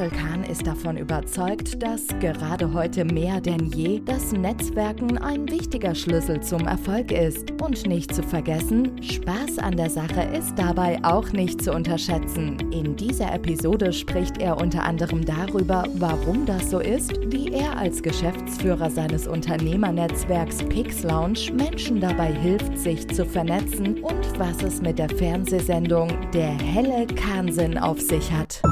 Axel Kahn ist davon überzeugt, dass gerade heute mehr denn je das Netzwerken ein wichtiger Schlüssel zum Erfolg ist. Und nicht zu vergessen, Spaß an der Sache ist dabei auch nicht zu unterschätzen. In dieser Episode spricht er unter anderem darüber, warum das so ist, wie er als Geschäftsführer seines Unternehmernetzwerks Pix Lounge Menschen dabei hilft, sich zu vernetzen und was es mit der Fernsehsendung Der helle Kahnsinn auf sich hat.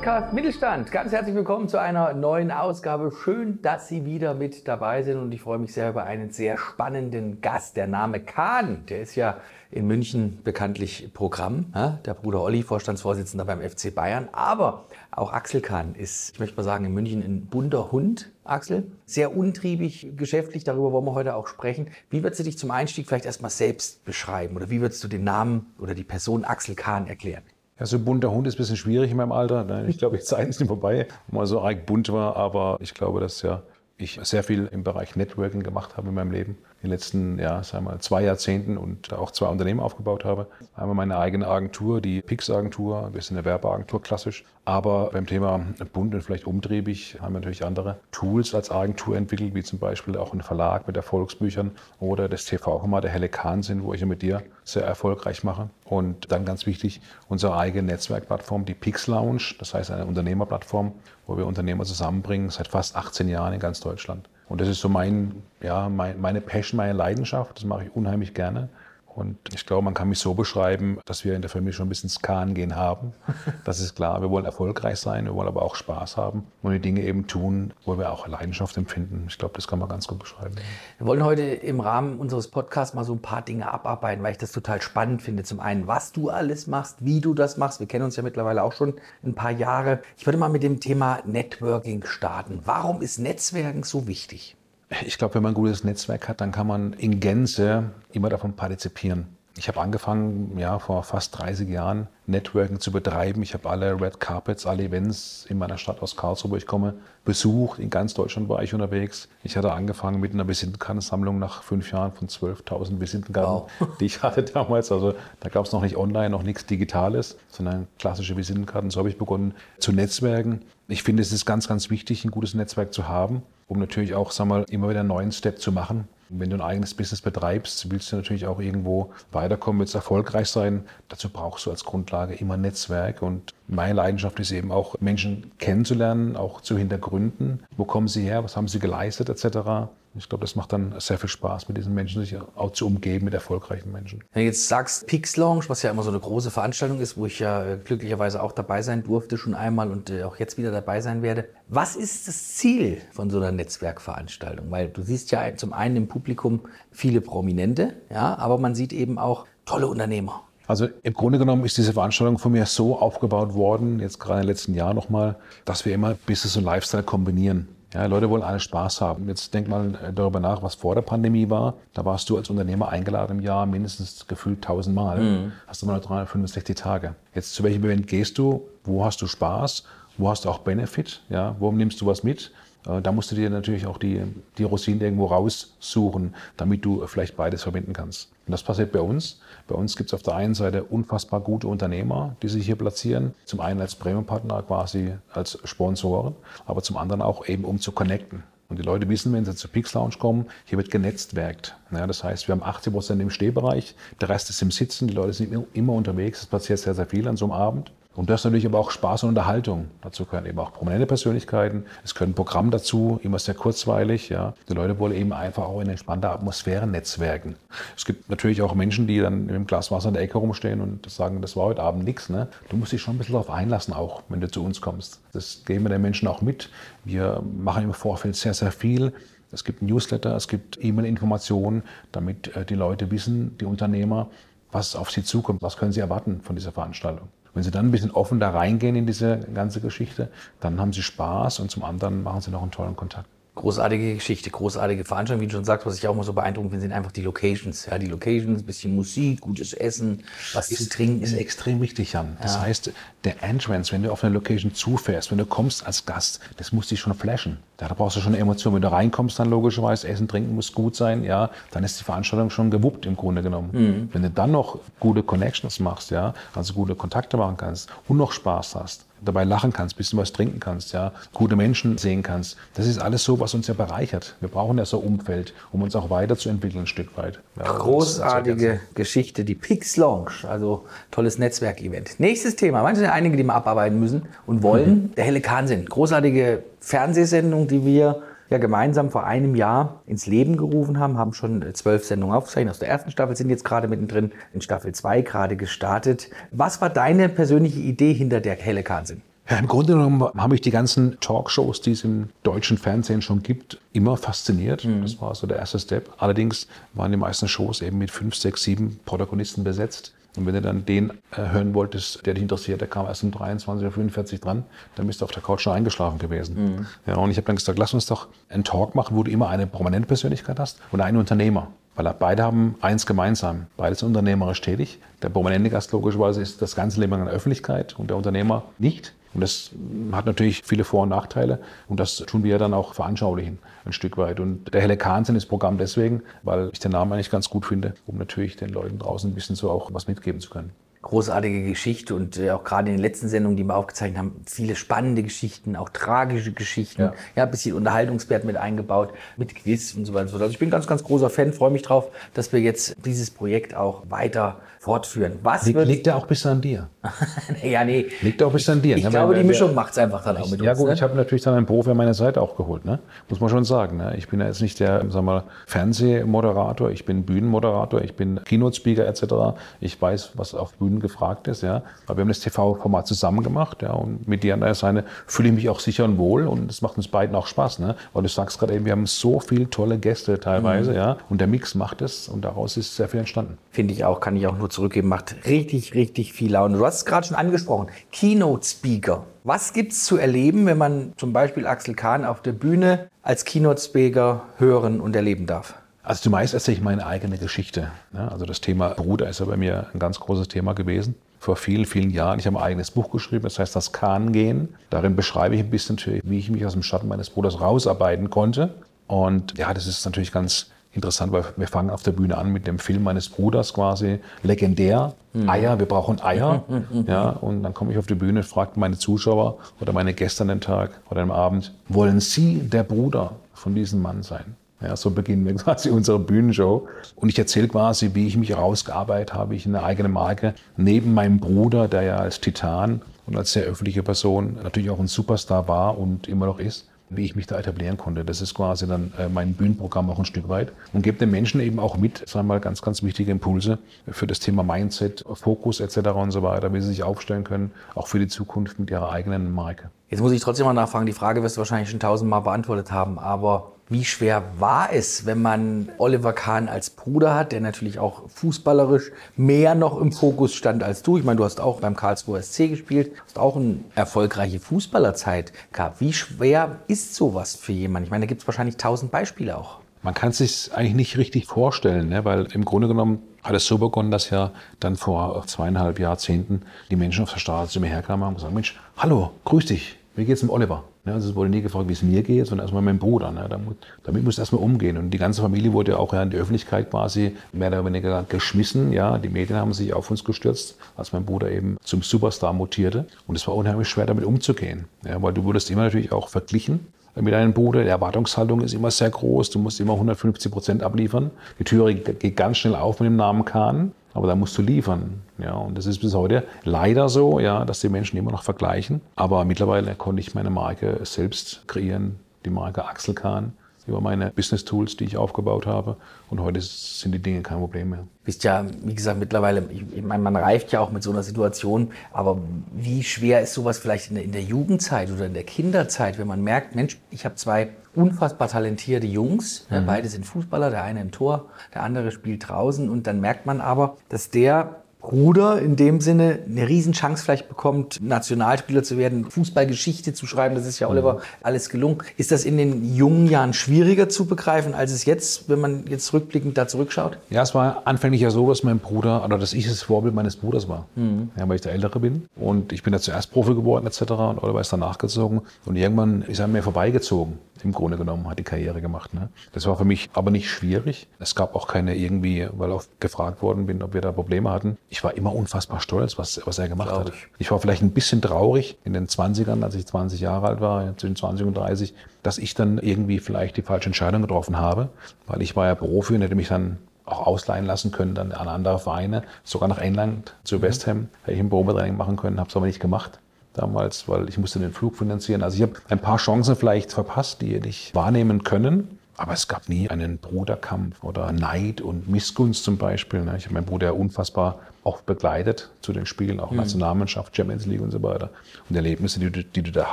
Podcast Mittelstand. Ganz herzlich willkommen zu einer neuen Ausgabe. Schön, dass Sie wieder mit dabei sind und ich freue mich sehr über einen sehr spannenden Gast. Der Name Kahn, der ist ja in München bekanntlich Programm. Der Bruder Olli, Vorstandsvorsitzender beim FC Bayern. Aber auch Axel Kahn ist, ich möchte mal sagen, in München ein bunter Hund. Axel, sehr untriebig, geschäftlich, darüber wollen wir heute auch sprechen. Wie würdest du dich zum Einstieg vielleicht erstmal selbst beschreiben oder wie würdest du den Namen oder die Person Axel Kahn erklären? Ja, so ein bunter Hund ist ein bisschen schwierig in meinem Alter. Ich glaube, die Zeit ist nicht vorbei, wo man so arg bunt war. Aber ich glaube, dass ja ich sehr viel im Bereich Networking gemacht habe in meinem Leben in den letzten ja, sagen wir, zwei Jahrzehnten und auch zwei Unternehmen aufgebaut habe. Einmal meine eigene Agentur, die Pix-Agentur, wir sind eine Werbeagentur klassisch, aber beim Thema bunt und vielleicht umtriebig haben wir natürlich andere Tools als Agentur entwickelt, wie zum Beispiel auch ein Verlag mit Erfolgsbüchern oder das TV-Format der Helle Kahnsinn, wo ich mit dir sehr erfolgreich mache. Und dann ganz wichtig, unsere eigene Netzwerkplattform, die Pix Lounge, das heißt eine Unternehmerplattform, wo wir Unternehmer zusammenbringen, seit fast 18 Jahren in ganz Deutschland. Und das ist so mein, ja, mein, meine Passion, meine Leidenschaft. Das mache ich unheimlich gerne. Und ich glaube, man kann mich so beschreiben, dass wir in der Familie schon ein bisschen Skan gehen haben. Das ist klar. Wir wollen erfolgreich sein, wir wollen aber auch Spaß haben und die Dinge eben tun, wo wir auch Leidenschaft empfinden. Ich glaube, das kann man ganz gut beschreiben. Wir wollen heute im Rahmen unseres Podcasts mal so ein paar Dinge abarbeiten, weil ich das total spannend finde. Zum einen, was du alles machst, wie du das machst. Wir kennen uns ja mittlerweile auch schon ein paar Jahre. Ich würde mal mit dem Thema Networking starten. Warum ist Netzwerken so wichtig? Ich glaube, wenn man ein gutes Netzwerk hat, dann kann man in Gänze immer davon partizipieren. Ich habe angefangen, ja, vor fast 30 Jahren Networking zu betreiben. Ich habe alle Red Carpets, alle Events in meiner Stadt aus Karlsruhe, wo ich komme, besucht. In ganz Deutschland war ich unterwegs. Ich hatte angefangen mit einer Visitenkartensammlung nach fünf Jahren von 12.000 Visitenkarten, wow. die ich hatte damals. Also da gab es noch nicht online, noch nichts Digitales, sondern klassische Visitenkarten. So habe ich begonnen zu netzwerken. Ich finde, es ist ganz, ganz wichtig, ein gutes Netzwerk zu haben um natürlich auch sag mal, immer wieder einen neuen Step zu machen. Wenn du ein eigenes Business betreibst, willst du natürlich auch irgendwo weiterkommen, willst erfolgreich sein. Dazu brauchst du als Grundlage immer Netzwerk. Und meine Leidenschaft ist eben auch, Menschen kennenzulernen, auch zu hintergründen. Wo kommen sie her? Was haben sie geleistet, etc. Ich glaube, das macht dann sehr viel Spaß, mit diesen Menschen sich auch zu umgeben, mit erfolgreichen Menschen. Wenn du jetzt sagst Pix Lounge, was ja immer so eine große Veranstaltung ist, wo ich ja äh, glücklicherweise auch dabei sein durfte, schon einmal und äh, auch jetzt wieder dabei sein werde. Was ist das Ziel von so einer Netzwerkveranstaltung? Weil du siehst ja zum einen im Publikum viele Prominente, ja, aber man sieht eben auch tolle Unternehmer. Also im Grunde genommen ist diese Veranstaltung von mir so aufgebaut worden, jetzt gerade im letzten Jahr nochmal, dass wir immer Business und Lifestyle kombinieren. Ja, Leute wollen alle Spaß haben. Jetzt denk mal äh, darüber nach, was vor der Pandemie war. Da warst du als Unternehmer eingeladen im Jahr mindestens gefühlt 1000 Mal. Mhm. Hast du mal 365 Tage. Jetzt zu welchem Event gehst du? Wo hast du Spaß? Wo hast du auch Benefit? Ja, wo nimmst du was mit? Äh, da musst du dir natürlich auch die, die Rosinen irgendwo raussuchen, damit du vielleicht beides verbinden kannst. Und das passiert bei uns. Bei uns gibt es auf der einen Seite unfassbar gute Unternehmer, die sich hier platzieren. Zum einen als Premium-Partner quasi als Sponsoren, aber zum anderen auch eben um zu connecten. Und die Leute wissen, wenn sie zur Pix Lounge kommen, hier wird genetztwerkt. Ja, das heißt, wir haben 80 Prozent im Stehbereich, der Rest ist im Sitzen, die Leute sind immer unterwegs, es passiert sehr, sehr viel an so einem Abend. Und das ist natürlich aber auch Spaß und Unterhaltung. Dazu gehören eben auch prominente Persönlichkeiten. Es gehört ein Programm dazu, immer sehr kurzweilig. Ja. Die Leute wollen eben einfach auch in entspannter Atmosphäre netzwerken. Es gibt natürlich auch Menschen, die dann mit dem Glas Wasser in der Ecke rumstehen und sagen, das war heute Abend nichts. Ne? Du musst dich schon ein bisschen darauf einlassen, auch wenn du zu uns kommst. Das geben wir den Menschen auch mit. Wir machen im Vorfeld sehr, sehr viel. Es gibt Newsletter, es gibt E-Mail-Informationen, damit äh, die Leute wissen, die Unternehmer, was auf sie zukommt, was können sie erwarten von dieser Veranstaltung. Wenn Sie dann ein bisschen offen da reingehen in diese ganze Geschichte, dann haben Sie Spaß und zum anderen machen Sie noch einen tollen Kontakt. Großartige Geschichte, großartige Veranstaltung, wie du schon sagst, was ich auch mal so beeindruckend finde, sind einfach die Locations. Ja, die Locations, ein bisschen Musik, gutes Essen, was ist, zu trinken. ist extrem wichtig, Jan. Das ja. heißt, der Entrance, wenn du auf eine Location zufährst, wenn du kommst als Gast, das muss dich schon flashen. Da brauchst du schon eine Emotion. Wenn du reinkommst, dann logischerweise Essen, Trinken muss gut sein, ja, dann ist die Veranstaltung schon gewuppt im Grunde genommen. Mhm. Wenn du dann noch gute Connections machst, ja, also gute Kontakte machen kannst und noch Spaß hast, dabei lachen kannst, bisschen was trinken kannst, ja, gute Menschen sehen kannst. Das ist alles so, was uns ja bereichert. Wir brauchen ja so ein Umfeld, um uns auch weiterzuentwickeln ein Stück weit. Ja, Großartige Geschichte, die Pix Launch, also tolles Netzwerkevent. Nächstes Thema, manche sind einige, die wir abarbeiten müssen und wollen, mhm. der helle Kahnsinn. Großartige Fernsehsendung, die wir ja gemeinsam vor einem Jahr ins Leben gerufen haben, haben schon zwölf Sendungen aufgezeichnet. Aus der ersten Staffel sind jetzt gerade mittendrin in Staffel 2 gerade gestartet. Was war deine persönliche Idee hinter der Helle Kahnsinn? Ja, Im Grunde genommen habe ich die ganzen Talkshows, die es im deutschen Fernsehen schon gibt, immer fasziniert. Mhm. Das war so der erste Step. Allerdings waren die meisten Shows eben mit fünf, sechs, sieben Protagonisten besetzt. Und wenn du dann den äh, hören wolltest, der dich interessiert, der kam erst um 23 oder 45 dran, dann bist du auf der Couch schon eingeschlafen gewesen. Mhm. Ja, und ich habe dann gesagt, lass uns doch einen Talk machen, wo du immer eine prominente Persönlichkeit hast und einen Unternehmer. Weil beide haben eins gemeinsam. Beide sind unternehmerisch tätig. Der prominente Gast logischerweise ist das ganze Leben in der Öffentlichkeit und der Unternehmer nicht. Und das hat natürlich viele Vor- und Nachteile. Und das tun wir dann auch veranschaulichen, ein Stück weit. Und der Helle Kahn sind das Programm deswegen, weil ich den Namen eigentlich ganz gut finde, um natürlich den Leuten draußen ein bisschen so auch was mitgeben zu können großartige Geschichte und äh, auch gerade in den letzten Sendungen, die wir aufgezeichnet haben, viele spannende Geschichten, auch tragische Geschichten, ja, ja ein bisschen Unterhaltungswert mit eingebaut, mit Quiz und so weiter. Also ich bin ganz, ganz großer Fan, freue mich drauf, dass wir jetzt dieses Projekt auch weiter fortführen. Was liegt, liegt ja auch bis an dir. ja, nee. Liegt auch bis an dir. Ich ne? glaube, die Mischung macht es einfach dann auch mit ja, uns. Ja gut, ne? ich habe natürlich dann einen Profi an meiner Seite auch geholt, ne? muss man schon sagen. Ne? Ich bin ja jetzt nicht der sag mal, Fernsehmoderator, ich bin Bühnenmoderator, ich bin Keynote-Speaker etc. Ich weiß, was auf Bühnen gefragt ist. Ja? Aber wir haben das TV-Format zusammen gemacht ja? und mit dir an der Seite fühle ich mich auch sicher und wohl und es macht uns beiden auch Spaß. Ne? Weil du sagst gerade eben, wir haben so viele tolle Gäste teilweise mhm. ja? und der Mix macht es und daraus ist sehr viel entstanden. Finde ich auch, kann ich auch nur zurückgeben, macht richtig, richtig viel Laune. Du hast es gerade schon angesprochen, Keynote-Speaker. Was gibt es zu erleben, wenn man zum Beispiel Axel Kahn auf der Bühne als Keynote-Speaker hören und erleben darf? Also zumeist erzähle ich meine eigene Geschichte. Also das Thema Bruder ist ja bei mir ein ganz großes Thema gewesen. Vor vielen, vielen Jahren. Ich habe ein eigenes Buch geschrieben, das heißt das Kahn-Gehen. Darin beschreibe ich ein bisschen, wie ich mich aus dem Schatten meines Bruders rausarbeiten konnte. Und ja, das ist natürlich ganz interessant, weil wir fangen auf der Bühne an mit dem Film meines Bruders quasi, legendär, mhm. Eier, wir brauchen Eier. ja, und dann komme ich auf die Bühne, fragt meine Zuschauer oder meine Gäste an den Tag oder am Abend, wollen Sie der Bruder von diesem Mann sein? Ja, so beginnen wir quasi unsere Bühnenshow. Und ich erzähle quasi, wie ich mich herausgearbeitet habe, ich eine eigene Marke, neben meinem Bruder, der ja als Titan und als sehr öffentliche Person natürlich auch ein Superstar war und immer noch ist wie ich mich da etablieren konnte. Das ist quasi dann äh, mein Bühnenprogramm auch ein Stück weit und gebe den Menschen eben auch mit, sagen wir mal, ganz, ganz wichtige Impulse für das Thema Mindset, Fokus etc. und so weiter, wie sie sich aufstellen können, auch für die Zukunft mit ihrer eigenen Marke. Jetzt muss ich trotzdem mal nachfragen, die Frage wirst du wahrscheinlich schon tausendmal beantwortet haben, aber wie schwer war es, wenn man Oliver Kahn als Bruder hat, der natürlich auch fußballerisch mehr noch im Fokus stand als du? Ich meine, du hast auch beim Karlsruher SC gespielt, hast auch eine erfolgreiche Fußballerzeit gehabt. Wie schwer ist sowas für jemanden? Ich meine, da gibt es wahrscheinlich tausend Beispiele auch. Man kann es sich eigentlich nicht richtig vorstellen, ne? weil im Grunde genommen hat es so begonnen, dass ja dann vor zweieinhalb Jahrzehnten die Menschen auf der Straße zu mir herkamen und gesagt, Mensch, hallo, grüß dich, wie geht's dem Oliver? Ja, also es wurde nie gefragt, wie es mir geht, sondern erstmal mein Bruder. Ne? Damit, damit muss erstmal umgehen. Und die ganze Familie wurde ja auch in die Öffentlichkeit quasi mehr oder weniger geschmissen. Ja, die Medien haben sich auf uns gestürzt, als mein Bruder eben zum Superstar mutierte. Und es war unheimlich schwer, damit umzugehen. Ja, weil du wurdest immer natürlich auch verglichen mit deinem Bruder. Die Erwartungshaltung ist immer sehr groß. Du musst immer 150 Prozent abliefern. Die Türe geht ganz schnell auf mit dem Namen Kahn. Aber da musst du liefern. Ja, und das ist bis heute leider so, ja, dass die Menschen immer noch vergleichen. Aber mittlerweile konnte ich meine Marke selbst kreieren, die Marke Axel Kahn über meine Business Tools, die ich aufgebaut habe. Und heute sind die Dinge kein Problem mehr. Bist ja, wie gesagt, mittlerweile, ich meine, man reift ja auch mit so einer Situation, aber wie schwer ist sowas vielleicht in der, in der Jugendzeit oder in der Kinderzeit, wenn man merkt, Mensch, ich habe zwei unfassbar talentierte Jungs, mhm. beide sind Fußballer, der eine im Tor, der andere spielt draußen und dann merkt man aber, dass der Bruder in dem Sinne eine Riesenchance vielleicht bekommt, Nationalspieler zu werden, Fußballgeschichte zu schreiben. Das ist ja Oliver alles gelungen. Ist das in den jungen Jahren schwieriger zu begreifen, als es jetzt, wenn man jetzt rückblickend da zurückschaut? Ja, es war anfänglich ja so, dass mein Bruder, oder dass ich das Vorbild meines Bruders war. Mhm. Ja, weil ich der Ältere bin. Und ich bin ja zuerst Profi geworden etc. Und Oliver ist dann nachgezogen. Und irgendwann ist er mir vorbeigezogen im Grunde genommen, hat die Karriere gemacht. Ne? Das war für mich aber nicht schwierig. Es gab auch keine irgendwie, weil auch gefragt worden bin, ob wir da Probleme hatten. Ich war immer unfassbar stolz, was, was er gemacht hat. Ich. ich war vielleicht ein bisschen traurig in den 20ern, als ich 20 Jahre alt war, zwischen 20 und 30, dass ich dann irgendwie vielleicht die falsche Entscheidung getroffen habe, weil ich war ja Profi und hätte mich dann auch ausleihen lassen können dann an andere Vereine, sogar nach England zu mhm. West Ham, hätte ich ein Probetraining machen können, habe es aber nicht gemacht damals, weil ich musste den Flug finanzieren. Also ich habe ein paar Chancen vielleicht verpasst, die hätte ich wahrnehmen können. Aber es gab nie einen Bruderkampf oder Neid und Missgunst zum Beispiel. Ne? Ich habe meinen Bruder unfassbar auch begleitet zu den Spielen, auch mhm. Nationalmannschaft, Champions League und so weiter. Und die Erlebnisse, die du, die du da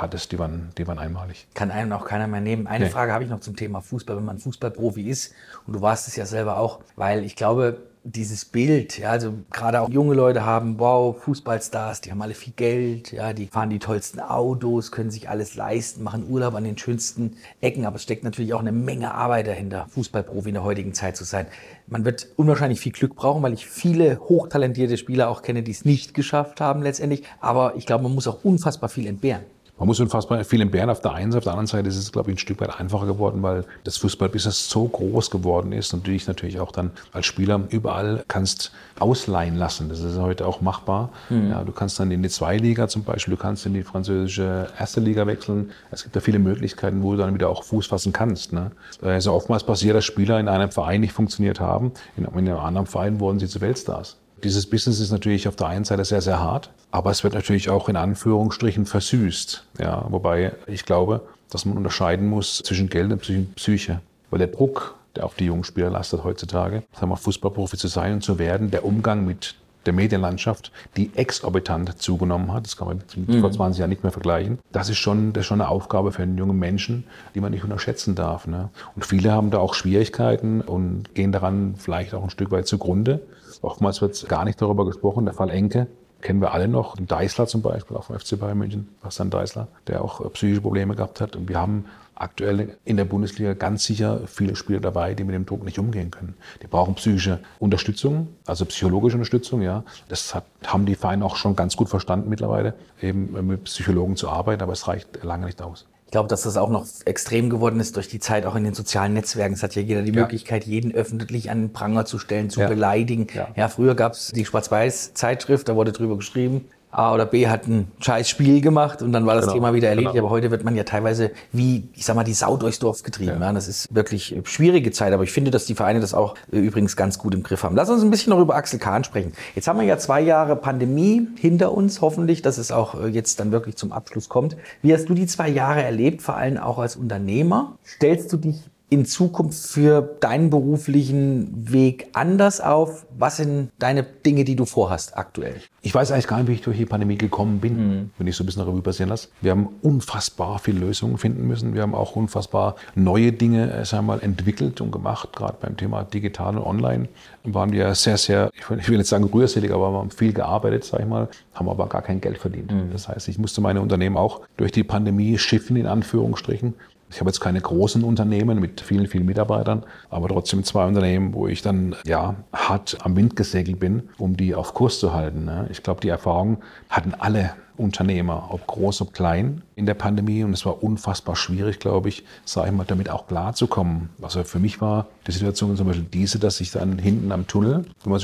hattest, die waren, die waren einmalig. Kann einem auch keiner mehr nehmen. Eine nee. Frage habe ich noch zum Thema Fußball, wenn man Fußballprofi ist. Und du warst es ja selber auch, weil ich glaube, dieses Bild, ja, also gerade auch junge Leute haben, wow, Fußballstars, die haben alle viel Geld, ja, die fahren die tollsten Autos, können sich alles leisten, machen Urlaub an den schönsten Ecken, aber es steckt natürlich auch eine Menge Arbeit dahinter, Fußballprofi in der heutigen Zeit zu sein. Man wird unwahrscheinlich viel Glück brauchen, weil ich viele hochtalentierte Spieler auch kenne, die es nicht geschafft haben letztendlich, aber ich glaube, man muss auch unfassbar viel entbehren. Man muss unfassbar viel entbehren auf der einen Seite, auf der anderen Seite ist es, glaube ich, ein Stück weit einfacher geworden, weil das Fußballbusiness so groß geworden ist und du dich natürlich auch dann als Spieler überall kannst ausleihen lassen. Das ist heute auch machbar. Mhm. Ja, du kannst dann in die Zweiliga zum Beispiel, du kannst in die französische erste Liga wechseln. Es gibt da viele Möglichkeiten, wo du dann wieder auch Fuß fassen kannst. Ne? Also oftmals passiert, dass Spieler in einem Verein nicht funktioniert haben, in einem anderen Verein wurden sie zu Weltstars. Dieses Business ist natürlich auf der einen Seite sehr, sehr hart, aber es wird natürlich auch in Anführungsstrichen versüßt. Ja, wobei ich glaube, dass man unterscheiden muss zwischen Geld und Psyche. Weil der Druck, der auf die jungen Spieler lastet heutzutage, sagen wir, Fußballprofi zu sein und zu werden, der Umgang mit der Medienlandschaft, die exorbitant zugenommen hat, das kann man mit mhm. vor 20 Jahren nicht mehr vergleichen, das ist schon, das ist schon eine Aufgabe für einen jungen Menschen, die man nicht unterschätzen darf. Ne? Und viele haben da auch Schwierigkeiten und gehen daran vielleicht auch ein Stück weit zugrunde. Oftmals wird gar nicht darüber gesprochen. Der Fall Enke kennen wir alle noch. Deisler zum Beispiel, auch vom FC Bayern München, Bastian Deisler, der auch äh, psychische Probleme gehabt hat. Und wir haben aktuell in der Bundesliga ganz sicher viele Spieler dabei, die mit dem Druck nicht umgehen können. Die brauchen psychische Unterstützung, also psychologische Unterstützung, ja. Das hat, haben die Vereine auch schon ganz gut verstanden mittlerweile, eben mit Psychologen zu arbeiten, aber es reicht lange nicht aus. Ich glaube, dass das auch noch extrem geworden ist durch die Zeit auch in den sozialen Netzwerken. Es hat ja jeder die ja. Möglichkeit, jeden öffentlich an den Pranger zu stellen, zu ja. beleidigen. Ja, ja früher gab es die Schwarz-Weiß-Zeitschrift, da wurde drüber geschrieben. A oder B hat ein scheiß Spiel gemacht und dann war das genau. Thema wieder erledigt. Genau. Aber heute wird man ja teilweise wie, ich sag mal, die Sau durchs Dorf getrieben. Ja. ja. das ist wirklich schwierige Zeit. Aber ich finde, dass die Vereine das auch äh, übrigens ganz gut im Griff haben. Lass uns ein bisschen noch über Axel Kahn sprechen. Jetzt haben wir ja zwei Jahre Pandemie hinter uns, hoffentlich, dass es auch äh, jetzt dann wirklich zum Abschluss kommt. Wie hast du die zwei Jahre erlebt, vor allem auch als Unternehmer? Stellst du dich in Zukunft für deinen beruflichen Weg anders auf? Was sind deine Dinge, die du vorhast aktuell? Ich weiß eigentlich gar nicht, wie ich durch die Pandemie gekommen bin, mhm. wenn ich so ein bisschen Revue passieren lasse. Wir haben unfassbar viele Lösungen finden müssen. Wir haben auch unfassbar neue Dinge äh, sagen wir mal, entwickelt und gemacht. Gerade beim Thema digital und online waren wir sehr, sehr, ich will nicht sagen rührselig, aber wir haben viel gearbeitet, sage ich mal, haben aber gar kein Geld verdient. Mhm. Das heißt, ich musste meine Unternehmen auch durch die Pandemie schiffen, in Anführungsstrichen. Ich habe jetzt keine großen Unternehmen mit vielen, vielen Mitarbeitern, aber trotzdem zwei Unternehmen, wo ich dann ja hart am Wind gesegelt bin, um die auf Kurs zu halten. Ne? Ich glaube, die Erfahrung hatten alle Unternehmer, ob groß, ob klein, in der Pandemie. Und es war unfassbar schwierig, glaube ich, sage ich mal, damit auch klarzukommen. Also für mich war die Situation zum Beispiel diese, dass ich dann hinten am Tunnel, wie man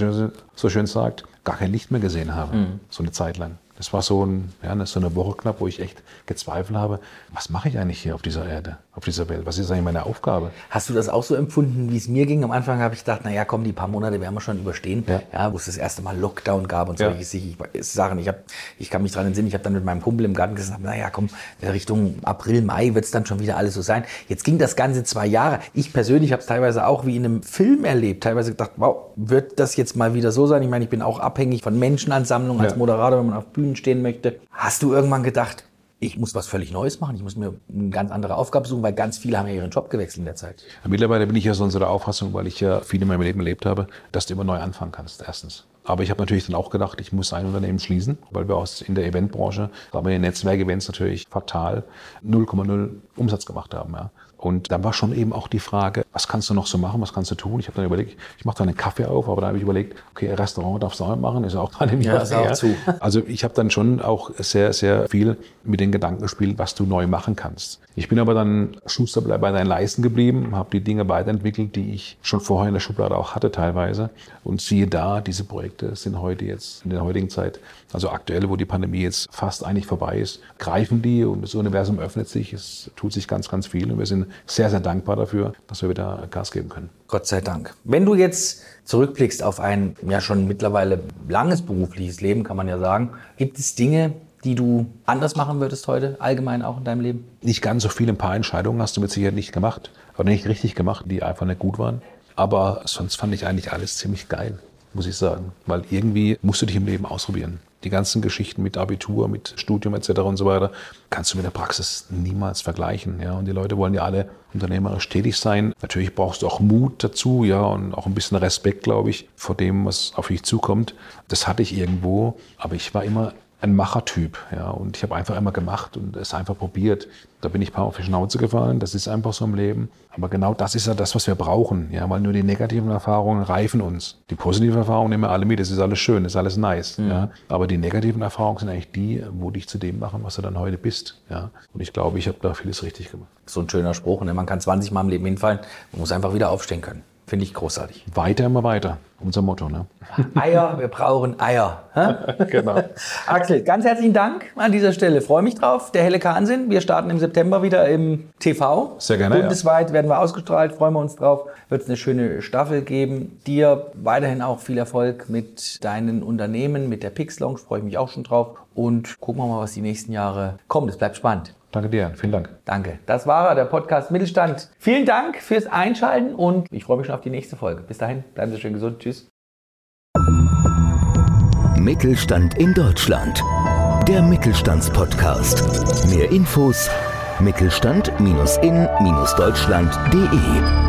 so schön sagt, gar kein Licht mehr gesehen habe, mhm. so eine Zeit lang. Das war so, ein, ja, so eine Woche knapp, wo ich echt gezweifelt habe, was mache ich eigentlich hier auf dieser Erde, auf dieser Welt? Was ist eigentlich meine Aufgabe? Hast du das auch so empfunden, wie es mir ging? Am Anfang habe ich gedacht, naja, komm, die paar Monate werden wir schon überstehen, ja. ja wo es das erste Mal Lockdown gab und solche ja. Sachen. Ich, hab, ich kann mich daran entsinnen, ich habe dann mit meinem Kumpel im Garten gesagt, naja, komm, Richtung April, Mai wird es dann schon wieder alles so sein. Jetzt ging das Ganze zwei Jahre. Ich persönlich habe es teilweise auch wie in einem Film erlebt. Teilweise gedacht, wow, wird das jetzt mal wieder so sein? Ich meine, ich bin auch abhängig von Menschenansammlungen als Moderator, wenn man auf Bühnen Bühnen stehen möchte. Hast du irgendwann gedacht, ich muss was völlig Neues machen, ich muss mir eine ganz andere Aufgabe suchen, weil ganz viele haben ja ihren Job gewechselt in der Zeit. Mittlerweile bin ich ja so unserer Auffassung, weil ich ja viel in meinem Leben erlebt habe, dass du immer neu anfangen kannst, erstens. Aber ich habe natürlich dann auch gedacht, ich muss ein Unternehmen schließen, weil wir aus in der Eventbranche, aber in den Netzwerkevents natürlich fatal 0,0 Umsatz gemacht haben. Ja. Und dann war schon eben auch die Frage, was kannst du noch so machen, was kannst du tun? Ich habe dann überlegt, ich mache da einen Kaffee auf, aber da habe ich überlegt, okay, Restaurant darfst du auch machen, ist auch gerade im Ja, ist auch zu. Also ich habe dann schon auch sehr, sehr viel mit den Gedanken gespielt, was du neu machen kannst. Ich bin aber dann Schuster bei deinen Leisten geblieben, habe die Dinge weiterentwickelt, die ich schon vorher in der Schublade auch hatte teilweise. Und siehe da, diese Projekte sind heute jetzt in der heutigen Zeit, also aktuell, wo die Pandemie jetzt fast eigentlich vorbei ist, greifen die und das Universum öffnet sich. Es tut sich ganz, ganz viel und wir sind sehr, sehr dankbar dafür, dass wir wieder Gas geben können. Gott sei Dank. Wenn du jetzt zurückblickst auf ein ja schon mittlerweile langes berufliches Leben, kann man ja sagen, gibt es Dinge, die du anders machen würdest heute, allgemein auch in deinem Leben? Nicht ganz so viel, ein paar Entscheidungen hast du mit Sicherheit nicht gemacht, oder nicht richtig gemacht, die einfach nicht gut waren. Aber sonst fand ich eigentlich alles ziemlich geil, muss ich sagen. Weil irgendwie musst du dich im Leben ausprobieren. Die ganzen Geschichten mit Abitur, mit Studium etc. und so weiter, kannst du mit der Praxis niemals vergleichen. Ja? Und die Leute wollen ja alle unternehmerisch tätig sein. Natürlich brauchst du auch Mut dazu, ja, und auch ein bisschen Respekt, glaube ich, vor dem, was auf dich zukommt. Das hatte ich irgendwo, aber ich war immer ein Machertyp, ja, und ich habe einfach immer gemacht und es einfach probiert. Da bin ich ein paar auf die Schnauze gefallen, das ist einfach so im Leben. Aber genau das ist ja das, was wir brauchen, ja, weil nur die negativen Erfahrungen reifen uns. Die positiven Erfahrungen nehmen wir alle mit, das ist alles schön, das ist alles nice, mhm. ja. Aber die negativen Erfahrungen sind eigentlich die, wo dich zu dem machen, was du dann heute bist, ja. Und ich glaube, ich habe da vieles richtig gemacht. So ein schöner Spruch, ne? man kann 20 Mal im Leben hinfallen, man muss einfach wieder aufstehen können. Finde ich großartig. Weiter immer weiter. Unser Motto, ne? Eier, wir brauchen Eier. genau. Axel, ganz herzlichen Dank an dieser Stelle. Freue mich drauf. Der helle Kahnsinn. Wir starten im September wieder im TV. Sehr gerne. Bundesweit ja. werden wir ausgestrahlt. Freuen wir uns drauf. Wird es eine schöne Staffel geben. Dir weiterhin auch viel Erfolg mit deinen Unternehmen, mit der Pix Lounge. Freue ich mich auch schon drauf. Und gucken wir mal, was die nächsten Jahre kommt. Es bleibt spannend. Danke dir, vielen Dank. Danke. Das war er, der Podcast Mittelstand. Vielen Dank fürs Einschalten und ich freue mich schon auf die nächste Folge. Bis dahin, bleiben Sie schön gesund. Tschüss. Mittelstand in Deutschland. Der Mittelstandspodcast. Mehr Infos mittelstand-in-deutschland.de